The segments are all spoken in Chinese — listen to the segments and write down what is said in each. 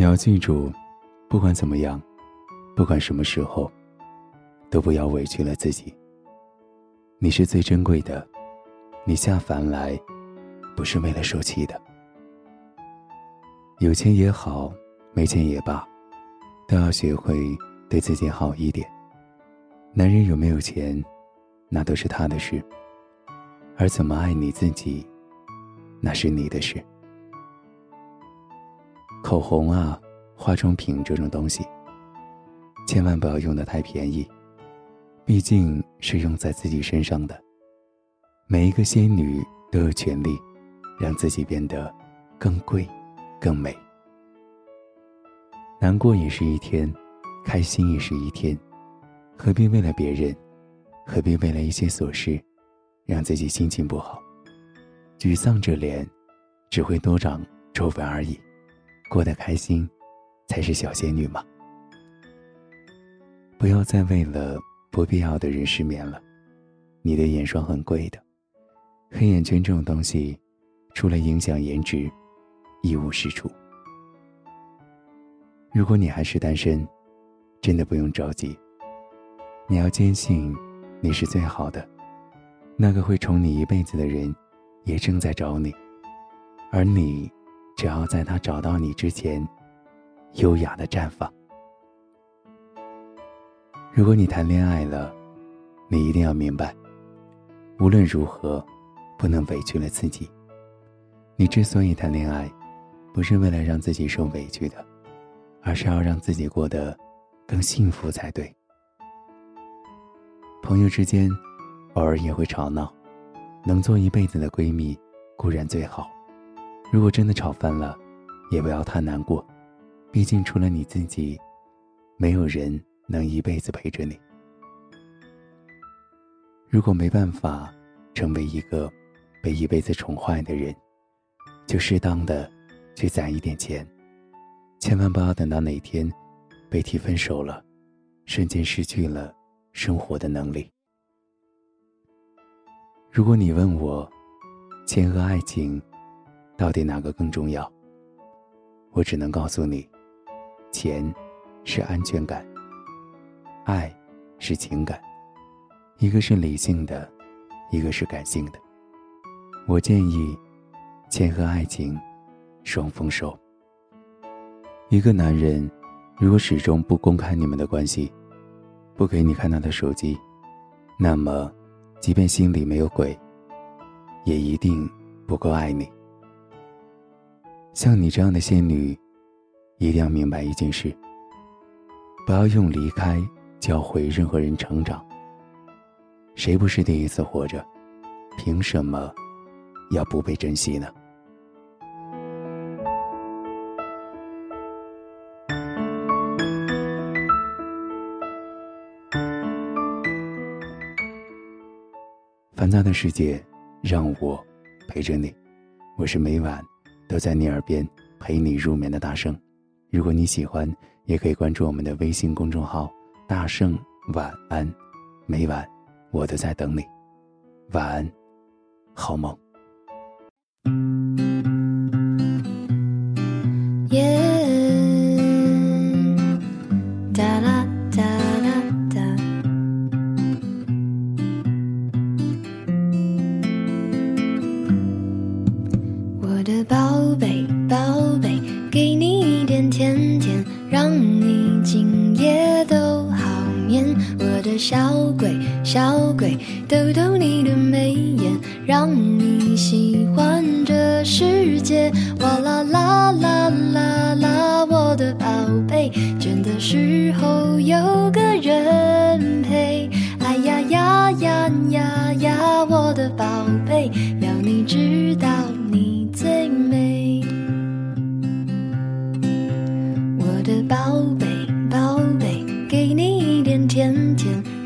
你要记住，不管怎么样，不管什么时候，都不要委屈了自己。你是最珍贵的，你下凡来，不是为了受气的。有钱也好，没钱也罢，都要学会对自己好一点。男人有没有钱，那都是他的事，而怎么爱你自己，那是你的事。口红啊，化妆品这种东西，千万不要用的太便宜，毕竟是用在自己身上的。每一个仙女都有权利，让自己变得更贵、更美。难过也是一天，开心也是一天，何必为了别人，何必为了一些琐事，让自己心情不好？沮丧着脸，只会多长皱纹而已。过得开心，才是小仙女嘛。不要再为了不必要的人失眠了。你的眼霜很贵的，黑眼圈这种东西，除了影响颜值，一无是处。如果你还是单身，真的不用着急。你要坚信，你是最好的，那个会宠你一辈子的人，也正在找你，而你。只要在他找到你之前，优雅的绽放。如果你谈恋爱了，你一定要明白，无论如何，不能委屈了自己。你之所以谈恋爱，不是为了让自己受委屈的，而是要让自己过得更幸福才对。朋友之间，偶尔也会吵闹，能做一辈子的闺蜜，固然最好。如果真的吵翻了，也不要太难过，毕竟除了你自己，没有人能一辈子陪着你。如果没办法成为一个被一辈子宠坏的人，就适当的去攒一点钱，千万不要等到哪天被提分手了，瞬间失去了生活的能力。如果你问我，钱和爱情。到底哪个更重要？我只能告诉你，钱是安全感，爱是情感，一个是理性的，一个是感性的。我建议，钱和爱情双丰收。一个男人如果始终不公开你们的关系，不给你看他的手机，那么，即便心里没有鬼，也一定不够爱你。像你这样的仙女，一定要明白一件事：不要用离开教会任何人成长。谁不是第一次活着？凭什么要不被珍惜呢？烦躁的世界，让我陪着你。我是每晚。都在你耳边陪你入眠的大圣，如果你喜欢，也可以关注我们的微信公众号“大圣晚安”，每晚我都在等你，晚安，好梦。小鬼，小鬼，逗逗你的眉眼，让你喜欢这世界。哇啦啦啦啦啦，我的宝贝，倦的时候有个人陪。哎呀呀呀呀呀，我的宝贝，要你知道你最美。我的宝贝，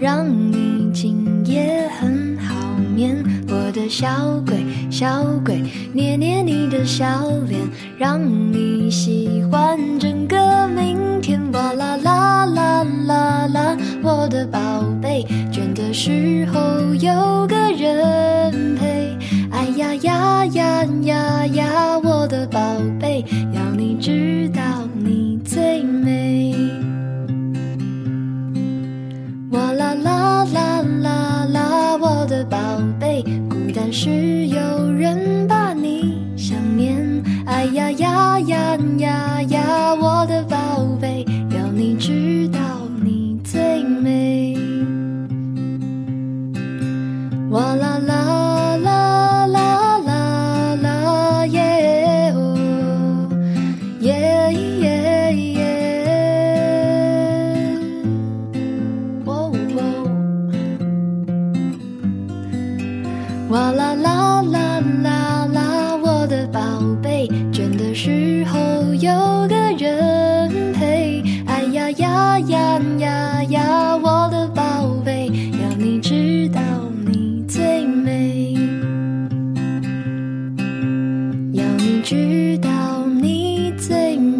让你今夜很好眠，我的小鬼，小鬼，捏捏你的小脸，让你喜欢整个明天。哇啦啦啦啦啦，我的宝贝，倦的时候有个是有人把你想念。哎呀呀呀呀呀，我的宝贝，要你知道你最美。哇啦啦知道你最。